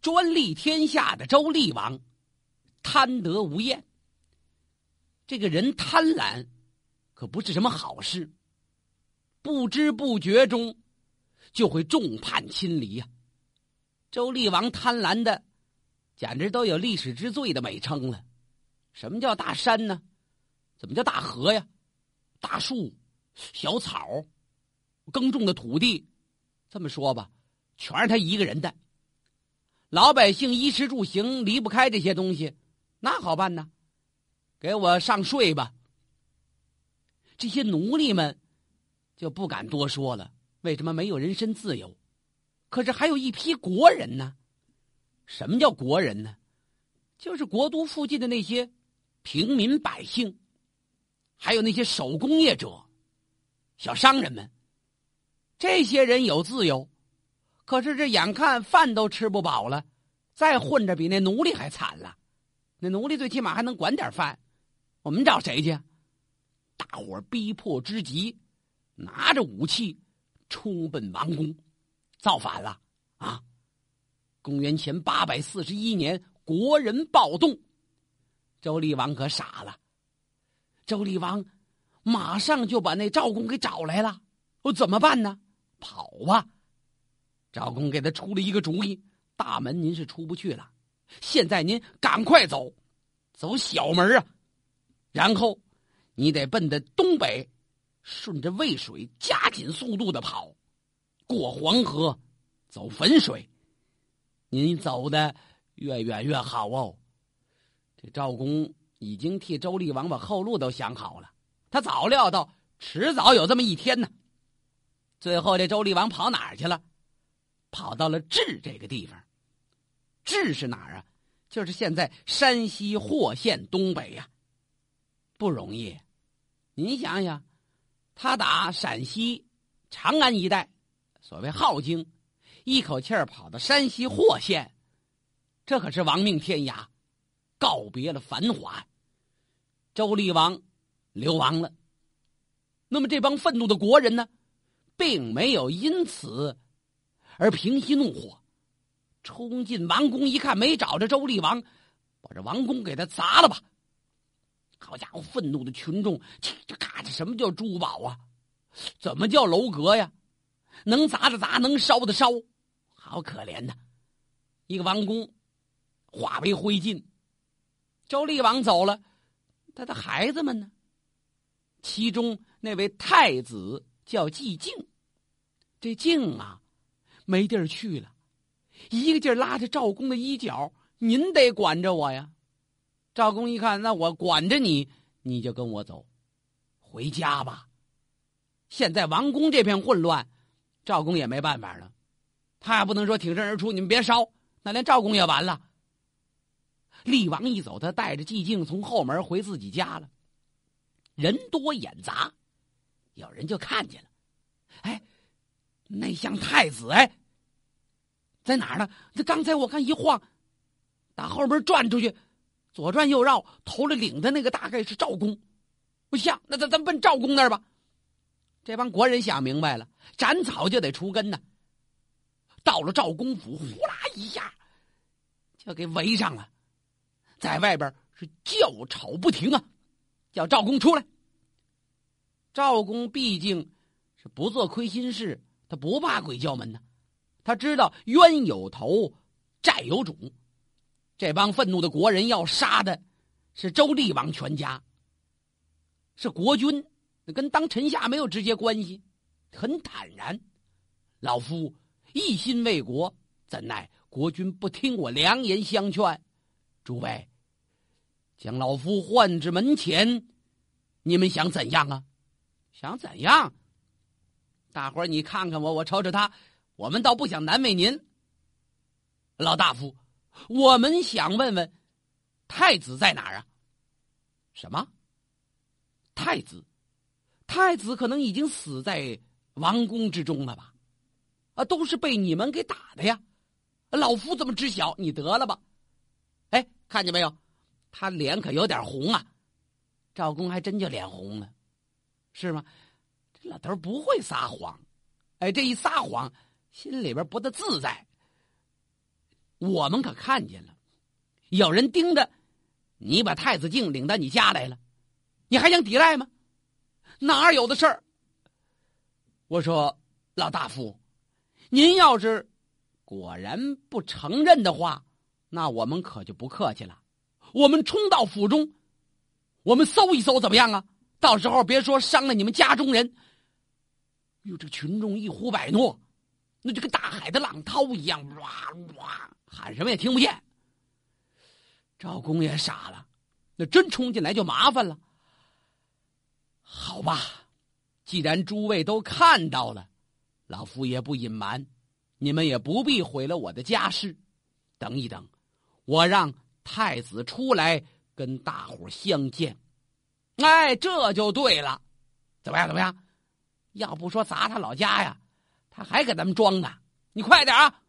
专利天下的周厉王，贪得无厌。这个人贪婪，可不是什么好事。不知不觉中，就会众叛亲离呀。周厉王贪婪的，简直都有历史之最的美称了。什么叫大山呢？怎么叫大河呀？大树、小草、耕种的土地，这么说吧，全是他一个人的。老百姓衣食住行离不开这些东西，那好办呢，给我上税吧。这些奴隶们就不敢多说了。为什么没有人身自由？可是还有一批国人呢。什么叫国人呢？就是国都附近的那些平民百姓，还有那些手工业者、小商人们。这些人有自由。可是这眼看饭都吃不饱了，再混着比那奴隶还惨了。那奴隶最起码还能管点饭，我们找谁去？大伙逼迫之极，拿着武器冲奔王宫，造反了啊！公元前八百四十一年，国人暴动，周厉王可傻了。周厉王马上就把那赵公给找来了，我怎么办呢？跑吧！赵公给他出了一个主意：大门您是出不去了，现在您赶快走，走小门啊！然后你得奔着东北，顺着渭水加紧速度的跑，过黄河，走汾水。您走的越远越好哦。这赵公已经替周厉王把后路都想好了，他早料到迟早有这么一天呢。最后，这周厉王跑哪儿去了？跑到了治这个地方，治是哪儿啊？就是现在山西霍县东北呀，不容易。您想想，他打陕西长安一带，所谓镐京，一口气儿跑到山西霍县，这可是亡命天涯，告别了繁华。周厉王流亡了。那么这帮愤怒的国人呢，并没有因此。而平息怒火，冲进王宫一看，没找着周厉王，把这王宫给他砸了吧！好家伙，愤怒的群众，这咔嚓，什么叫珠宝啊？怎么叫楼阁呀？能砸的砸，能烧的烧，好可怜呐！一个王宫化为灰烬。周厉王走了，他的孩子们呢？其中那位太子叫季敬，这敬啊。没地儿去了，一个劲儿拉着赵公的衣角，您得管着我呀。赵公一看，那我管着你，你就跟我走，回家吧。现在王宫这片混乱，赵公也没办法了，他也不能说挺身而出，你们别烧，那连赵公也完了。厉王一走，他带着寂静从后门回自己家了。人多眼杂，有人就看见了，哎，那像太子哎。在哪儿呢？这刚才我看一晃，打后门转出去，左转右绕，头了领的那个大概是赵公。不像，那咱咱奔赵公那儿吧。这帮国人想明白了，斩草就得除根呢。到了赵公府，呼啦一下就给围上了，在外边是叫吵不停啊，叫赵公出来。赵公毕竟是不做亏心事，他不怕鬼叫门呢。他知道冤有头，债有主，这帮愤怒的国人要杀的是周厉王全家，是国君，跟当臣下没有直接关系，很坦然。老夫一心为国，怎奈国君不听我良言相劝？诸位，将老夫唤至门前，你们想怎样啊？想怎样？大伙儿，你看看我，我瞅瞅他。我们倒不想难为您，老大夫，我们想问问，太子在哪儿啊？什么？太子？太子可能已经死在王宫之中了吧？啊，都是被你们给打的呀！老夫怎么知晓？你得了吧？哎，看见没有？他脸可有点红啊！赵公还真就脸红了，是吗？这老头不会撒谎，哎，这一撒谎。心里边不得自在。我们可看见了，有人盯着你把太子敬领到你家来了，你还想抵赖吗？哪有的事儿？我说老大夫，您要是果然不承认的话，那我们可就不客气了。我们冲到府中，我们搜一搜怎么样啊？到时候别说伤了你们家中人。哟，这群众一呼百诺，那就跟大海的浪涛一样，哇哇，喊什么也听不见。赵公也傻了，那真冲进来就麻烦了。好吧，既然诸位都看到了，老夫也不隐瞒，你们也不必毁了我的家事。等一等，我让太子出来跟大伙相见。哎，这就对了，怎么样？怎么样？要不说砸他老家呀，他还给咱们装呢。你快点啊！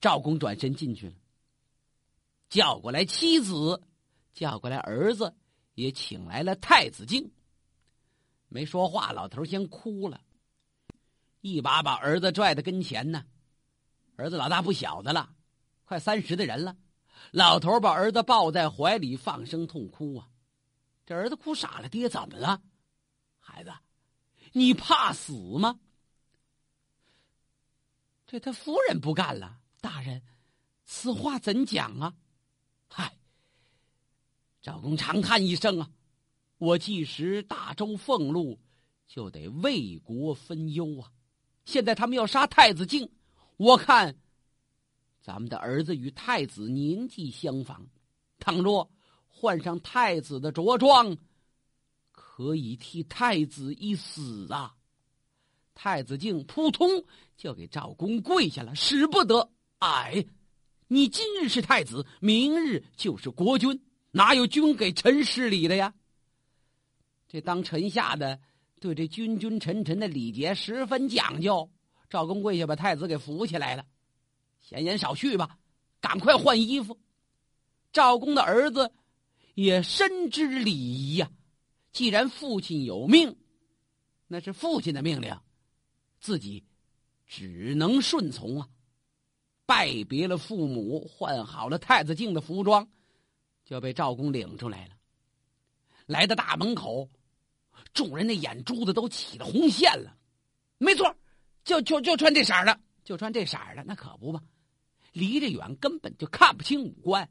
赵公转身进去了，叫过来妻子，叫过来儿子，也请来了太子敬。没说话，老头先哭了，一把把儿子拽到跟前呢。儿子老大不小的了，快三十的人了。老头把儿子抱在怀里，放声痛哭啊。这儿子哭傻了，爹怎么了？孩子。你怕死吗？这他夫人不干了，大人，此话怎讲啊？嗨，赵公长叹一声啊，我既食大周俸禄，就得为国分忧啊。现在他们要杀太子敬，我看咱们的儿子与太子年纪相仿，倘若换上太子的着装。可以替太子一死啊！太子敬扑通就给赵公跪下了，使不得！哎，你今日是太子，明日就是国君，哪有君给臣施礼的呀？这当臣下的对这君君臣臣的礼节十分讲究。赵公跪下把太子给扶起来了，闲言少叙吧，赶快换衣服。赵公的儿子也深知礼仪呀。既然父亲有命，那是父亲的命令，自己只能顺从啊！拜别了父母，换好了太子敬的服装，就被赵公领出来了。来到大门口，众人的眼珠子都起了红线了。没错，就就就穿这色儿的，就穿这色儿的，那可不嘛！离着远根本就看不清五官。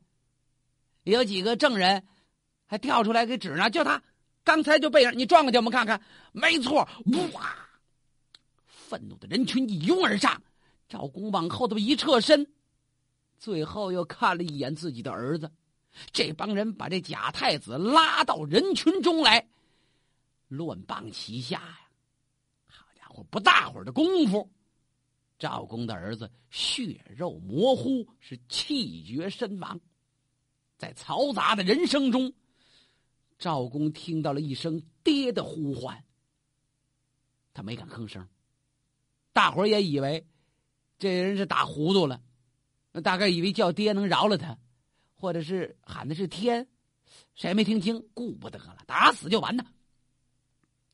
有几个证人还跳出来给指呢，就他。刚才就背上，你转过去，我们看看。没错，哇！愤怒的人群一拥而上，赵公往后头一侧身，最后又看了一眼自己的儿子。这帮人把这假太子拉到人群中来，乱棒齐下呀！好家伙，不大会儿的功夫，赵公的儿子血肉模糊，是气绝身亡。在嘈杂的人声中。赵公听到了一声爹的呼唤，他没敢吭声。大伙也以为这人是打糊涂了，大概以为叫爹能饶了他，或者是喊的是天，谁没听清，顾不得了，打死就完呢。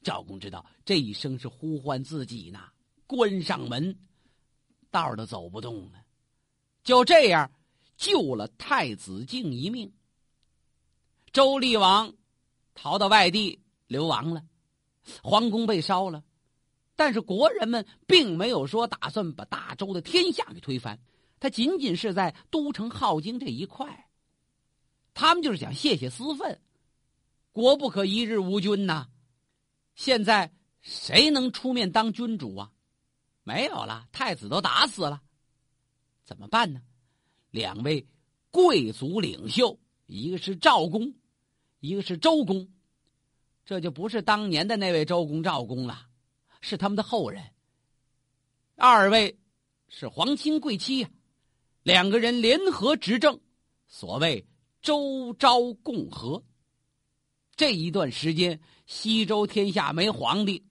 赵公知道这一声是呼唤自己呢，关上门，道都走不动了，就这样救了太子敬一命。周厉王。逃到外地流亡了，皇宫被烧了，但是国人们并没有说打算把大周的天下给推翻，他仅仅是在都城镐京这一块，他们就是想泄泄私愤，国不可一日无君呐。现在谁能出面当君主啊？没有了，太子都打死了，怎么办呢？两位贵族领袖，一个是赵公。一个是周公，这就不是当年的那位周公赵公了，是他们的后人。二位是皇亲贵戚呀，两个人联合执政，所谓周昭共和。这一段时间，西周天下没皇帝，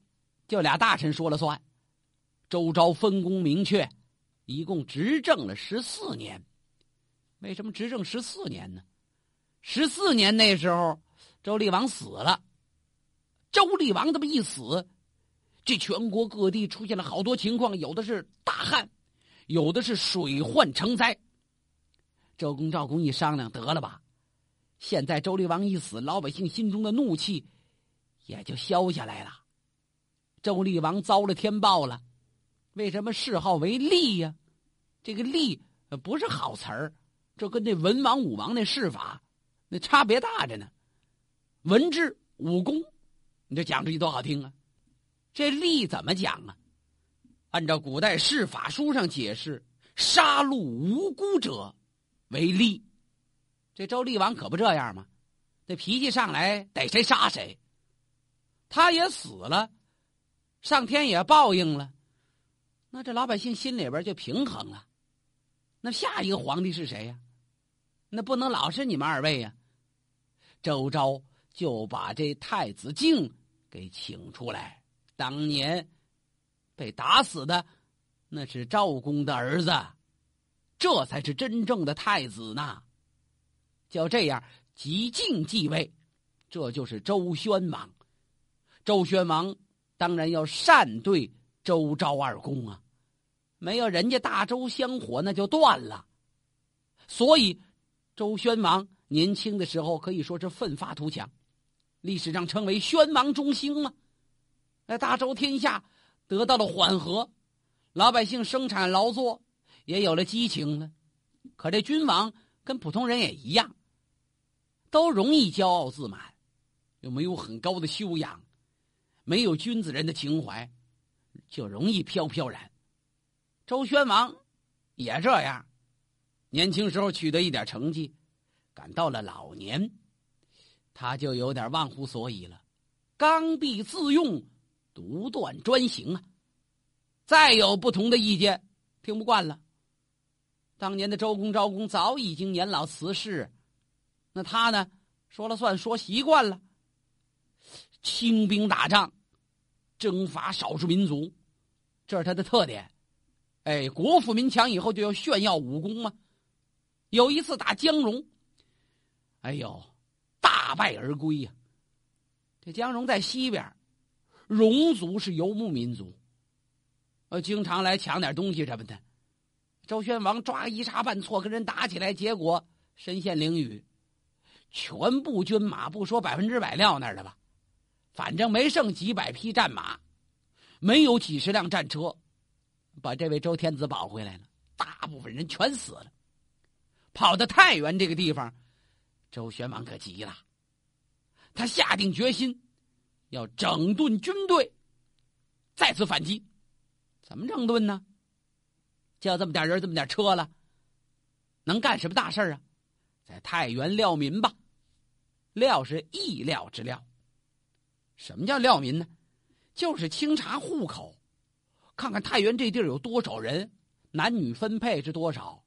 就俩大臣说了算。周昭分工明确，一共执政了十四年。为什么执政十四年呢？十四年那时候。周厉王死了，周厉王这么一死，这全国各地出现了好多情况，有的是大旱，有的是水患成灾，周公赵公一商量，得了吧，现在周厉王一死，老百姓心中的怒气也就消下来了。周厉王遭了天报了，为什么谥号为厉呀？这个厉不是好词儿，这跟那文王武王那谥法那差别大着呢。文治武功，你这讲出去多好听啊！这利怎么讲啊？按照古代释法书上解释，杀戮无辜者为利。这周厉王可不这样吗？这脾气上来逮谁杀谁。他也死了，上天也报应了，那这老百姓心里边就平衡了。那下一个皇帝是谁呀？那不能老是你们二位呀。周昭。就把这太子敬给请出来。当年被打死的那是赵公的儿子，这才是真正的太子呢。就这样，即敬继位，这就是周宣王。周宣王当然要善对周昭二公啊，没有人家大周香火，那就断了。所以，周宣王年轻的时候可以说是奋发图强。历史上称为宣王中兴嘛，那大周天下得到了缓和，老百姓生产劳作也有了激情了。可这君王跟普通人也一样，都容易骄傲自满，又没有很高的修养，没有君子人的情怀，就容易飘飘然。周宣王也这样，年轻时候取得一点成绩，赶到了老年。他就有点忘乎所以了，刚愎自用，独断专行啊！再有不同的意见，听不惯了。当年的周公昭公早已经年老辞世，那他呢，说了算，说习惯了。清兵打仗，征伐少数民族，这是他的特点。哎，国富民强以后就要炫耀武功嘛。有一次打江戎，哎呦！大败而归呀！这江戎在西边，戎族是游牧民族，呃，经常来抢点东西什么的。周宣王抓一差半错跟人打起来，结果身陷囹圄，全部军马不说百分之百撂那儿了吧，反正没剩几百匹战马，没有几十辆战车，把这位周天子保回来了。大部分人全死了，跑到太原这个地方。周宣王可急了，他下定决心要整顿军队，再次反击。怎么整顿呢？就这么点人，这么点车了，能干什么大事啊？在太原料民吧。料是意料之料。什么叫料民呢？就是清查户口，看看太原这地儿有多少人，男女分配是多少，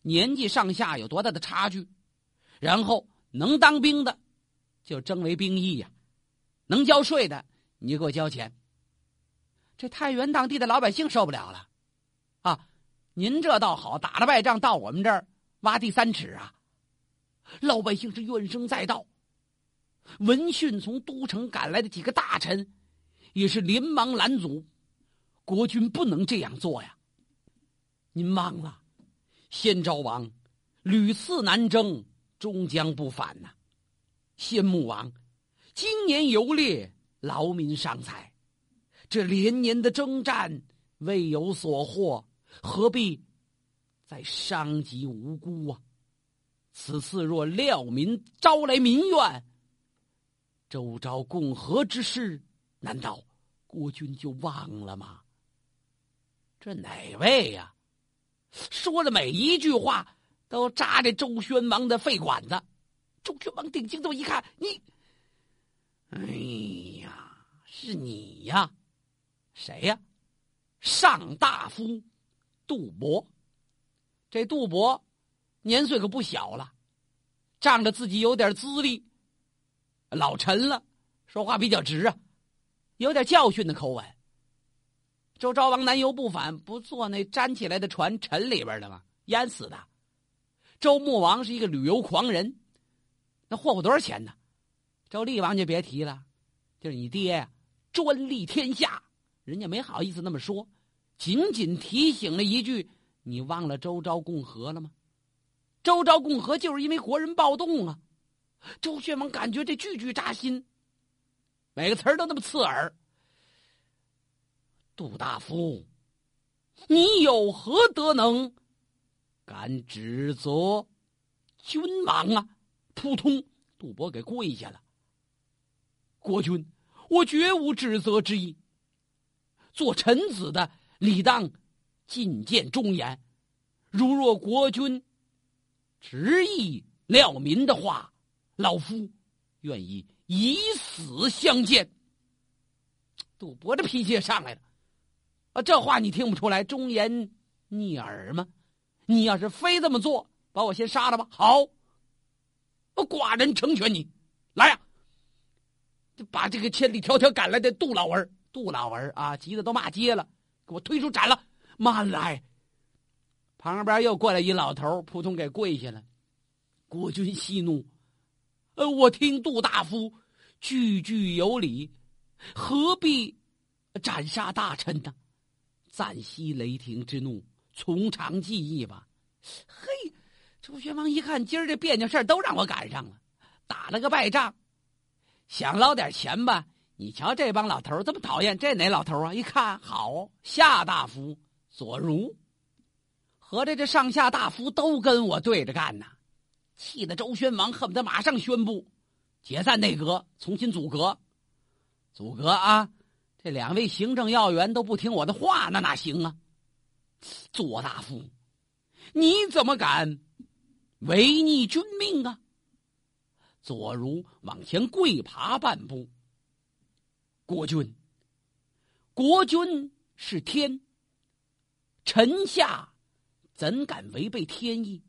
年纪上下有多大的差距。然后能当兵的，就征为兵役呀；能交税的，你就给我交钱。这太原当地的老百姓受不了了，啊！您这倒好，打了败仗到我们这儿挖地三尺啊！老百姓是怨声载道。闻讯从都城赶来的几个大臣，也是连忙拦阻，国君不能这样做呀！您忘了，先昭王屡次南征。终将不返呐！先穆王今年游猎，劳民伤财，这连年的征战未有所获，何必再伤及无辜啊？此次若料民招来民怨，周昭共和之事，难道国君就忘了吗？这哪位呀？说的每一句话。都扎着周宣王的肺管子，周宣王定睛这么一看，你，哎呀，是你呀，谁呀？上大夫杜伯。这杜伯年岁可不小了，仗着自己有点资历，老陈了，说话比较直啊，有点教训的口吻。周昭王南游不返，不坐那粘起来的船沉里边的吗？淹死的。周穆王是一个旅游狂人，那霍霍多少钱呢？周厉王就别提了，就是你爹呀，专利天下，人家没好意思那么说，仅仅提醒了一句：“你忘了周昭共和了吗？”周昭共和就是因为国人暴动啊！周宣王感觉这句句扎心，每个词儿都那么刺耳。杜大夫，你有何德能，敢指责君王啊？扑通，杜伯给跪下了。国君，我绝无指责之意。做臣子的理当进谏忠言，如若国君执意料民的话，老夫愿意以死相见。赌博的脾气也上来了。啊，这话你听不出来忠言逆耳吗？你要是非这么做，把我先杀了吧。好，寡人成全你。来呀，把这个千里迢迢赶来的杜老儿，杜老儿啊，急得都骂街了，给我推出斩了。慢来，旁边又过来一老头，扑通给跪下了。国君息怒，呃，我听杜大夫句句有理，何必斩杀大臣呢？暂息雷霆之怒，从长计议吧。嘿，周宣王一看，今儿这别扭事儿都让我赶上了，打了个败仗，想捞点钱吧。你瞧这帮老头这么讨厌，这哪老头啊？一看好，夏大夫左如，合着这上下大夫都跟我对着干呢，气得周宣王恨不得马上宣布解散内阁，重新组阁，组阁啊！这两位行政要员都不听我的话，那哪行啊？左大夫，你怎么敢违逆君命啊？左如往前跪爬半步。国君，国君是天，臣下怎敢违背天意？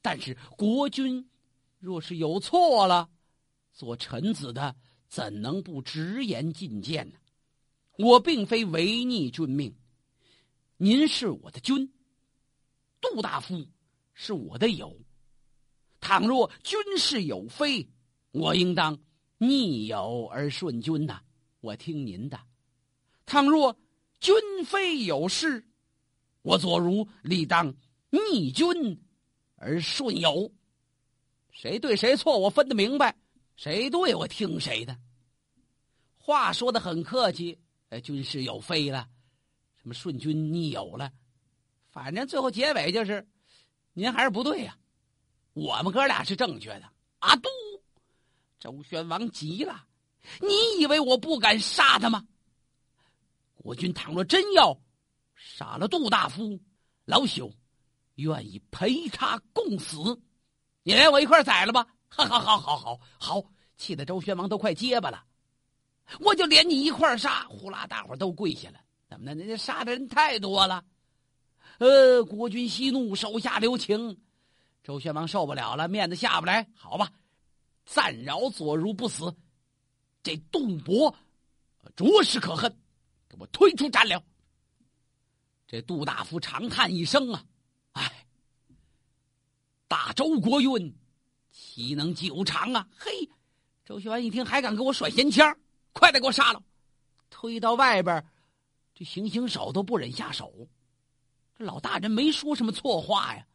但是国君若是有错了，做臣子的怎能不直言进谏呢？我并非违逆君命，您是我的君，杜大夫是我的友。倘若君事有非，我应当逆友而顺君呐，我听您的；倘若君非有事，我左如理当逆君而顺友。谁对谁错，我分得明白；谁对，我听谁的。话说的很客气。呃，军事有非了，什么顺君逆友了，反正最后结尾就是，您还是不对呀，我们哥俩是正确的。阿杜，周宣王急了，你以为我不敢杀他吗？国君倘若真要杀了杜大夫，老朽愿意陪他共死，你连我一块宰了吧？好好，好好好好，气得周宣王都快结巴了。我就连你一块杀，呼啦，大伙都跪下了。怎么的？人家杀的人太多了。呃，国君息怒，手下留情。周宣王受不了了，面子下不来。好吧，暂饶左如不死。这杜伯着实可恨，给我推出斩了。这杜大夫长叹一声啊，唉，大周国运岂能久长啊？嘿，周宣王一听，还敢给我甩闲枪？快点给我杀了！推到外边，这行刑手都不忍下手。这老大人没说什么错话呀。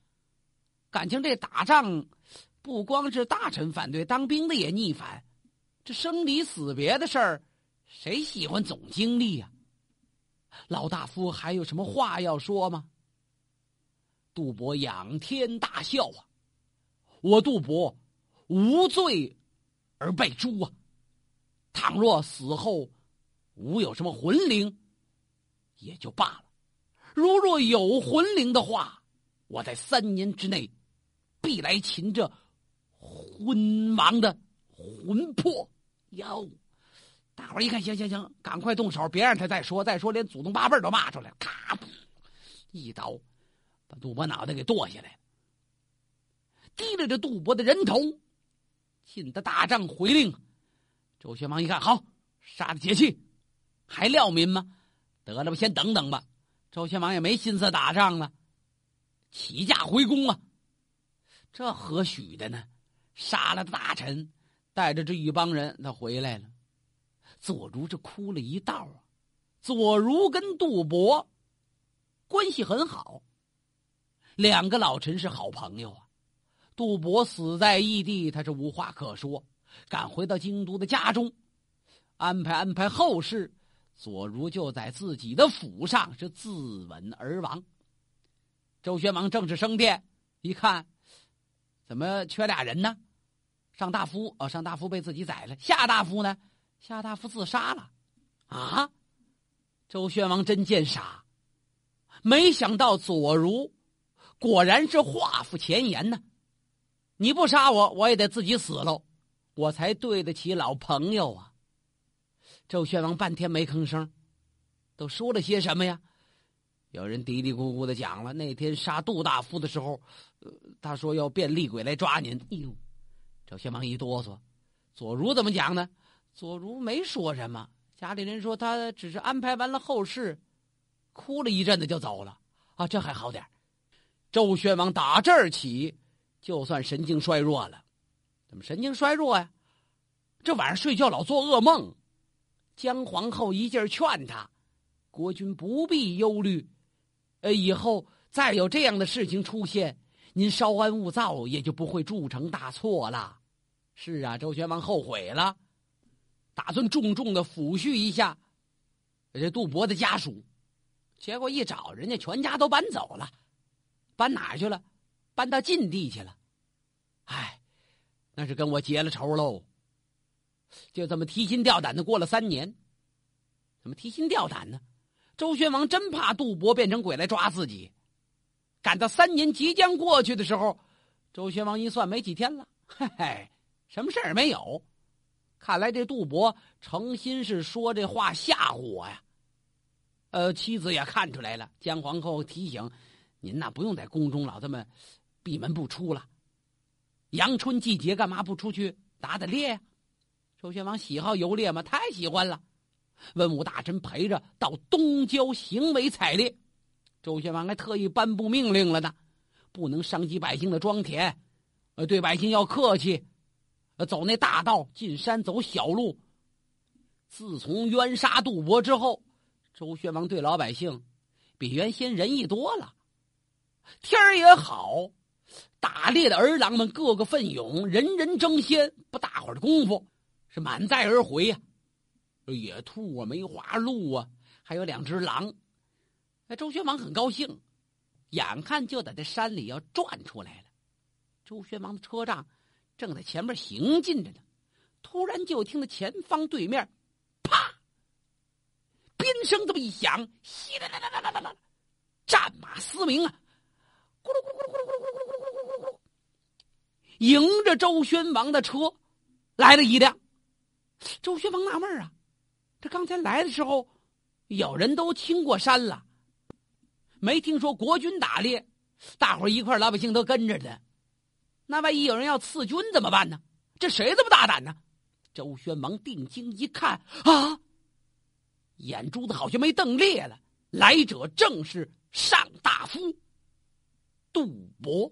感情这打仗，不光是大臣反对，当兵的也逆反。这生离死别的事儿，谁喜欢总经历呀？老大夫还有什么话要说吗？杜伯仰天大笑啊！我杜伯无罪而被诛啊！倘若死后无有什么魂灵，也就罢了；如若有魂灵的话，我在三年之内必来擒这昏王的魂魄。哟，大伙儿一看，行行行，赶快动手，别让他再说，再说连祖宗八辈都骂出来。咔，一刀把杜伯脑袋给剁下来，提着这杜伯的人头，进的大帐回令。周宣王一看，好，杀的解气，还料民吗？得了吧，先等等吧。周宣王也没心思打仗了，起驾回宫啊。这何许的呢？杀了大臣，带着这一帮人，他回来了。左如这哭了一道啊。左如跟杜伯关系很好，两个老臣是好朋友啊。杜伯死在异地，他是无话可说，赶回到京都的家中，安排安排后事。左如就在自己的府上是自刎而亡。周宣王正式升殿，一看，怎么缺俩人呢？上大夫哦，上大夫被自己宰了。下大夫呢？下大夫自杀了。啊！周宣王真见傻，没想到左如果然是画符前言呢。你不杀我，我也得自己死喽，我才对得起老朋友啊。周宣王半天没吭声，都说了些什么呀？有人嘀嘀咕咕的讲了，那天杀杜大夫的时候，呃，他说要变厉鬼来抓您。哎呦，周宣王一哆嗦。左如怎么讲呢？左如没说什么，家里人说他只是安排完了后事，哭了一阵子就走了。啊，这还好点周宣王打这儿起，就算神经衰弱了。怎么神经衰弱呀？这晚上睡觉老做噩梦。姜皇后一劲儿劝他：“国君不必忧虑，呃，以后再有这样的事情出现，您稍安勿躁，也就不会铸成大错了。”是啊，周宣王后悔了，打算重重的抚恤一下这杜伯的家属，结果一找，人家全家都搬走了，搬哪去了？搬到晋地去了。唉，那是跟我结了仇喽。就这么提心吊胆的过了三年，怎么提心吊胆呢？周宣王真怕杜伯变成鬼来抓自己。赶到三年即将过去的时候，周宣王一算，没几天了，嘿嘿，什么事儿没有。看来这杜伯诚心是说这话吓唬我呀。呃，妻子也看出来了，姜皇后提醒：“您呐，不用在宫中老这么闭门不出了。阳春季节，干嘛不出去打打猎呀？”周宣王喜好游猎吗？太喜欢了。文武大臣陪着到东郊行为采猎。周宣王还特意颁布命令了呢，不能伤及百姓的庄田，呃，对百姓要客气，呃，走那大道，进山走小路。自从冤杀杜伯之后，周宣王对老百姓比原先仁义多了。天儿也好，打猎的儿郎们个个奋勇，人人争先，不大会儿的功夫。是满载而回呀，野兔啊，梅花鹿啊，还有两只狼。哎，周宣王很高兴，眼看就在这山里要转出来了。周宣王的车仗正在前面行进着呢，突然就听到前方对面，啪，鞭声这么一响，稀啦啦啦啦啦啦，战马嘶鸣啊，咕噜咕噜咕噜咕噜咕噜咕噜咕噜咕噜咕噜，迎着周宣王的车来了一辆。周宣王纳闷啊，这刚才来的时候，有人都清过山了，没听说国军打猎，大伙一块老百姓都跟着的，那万一有人要刺军怎么办呢？这谁这么大胆呢？周宣王定睛一看，啊，眼珠子好像没瞪裂了，来者正是上大夫杜伯。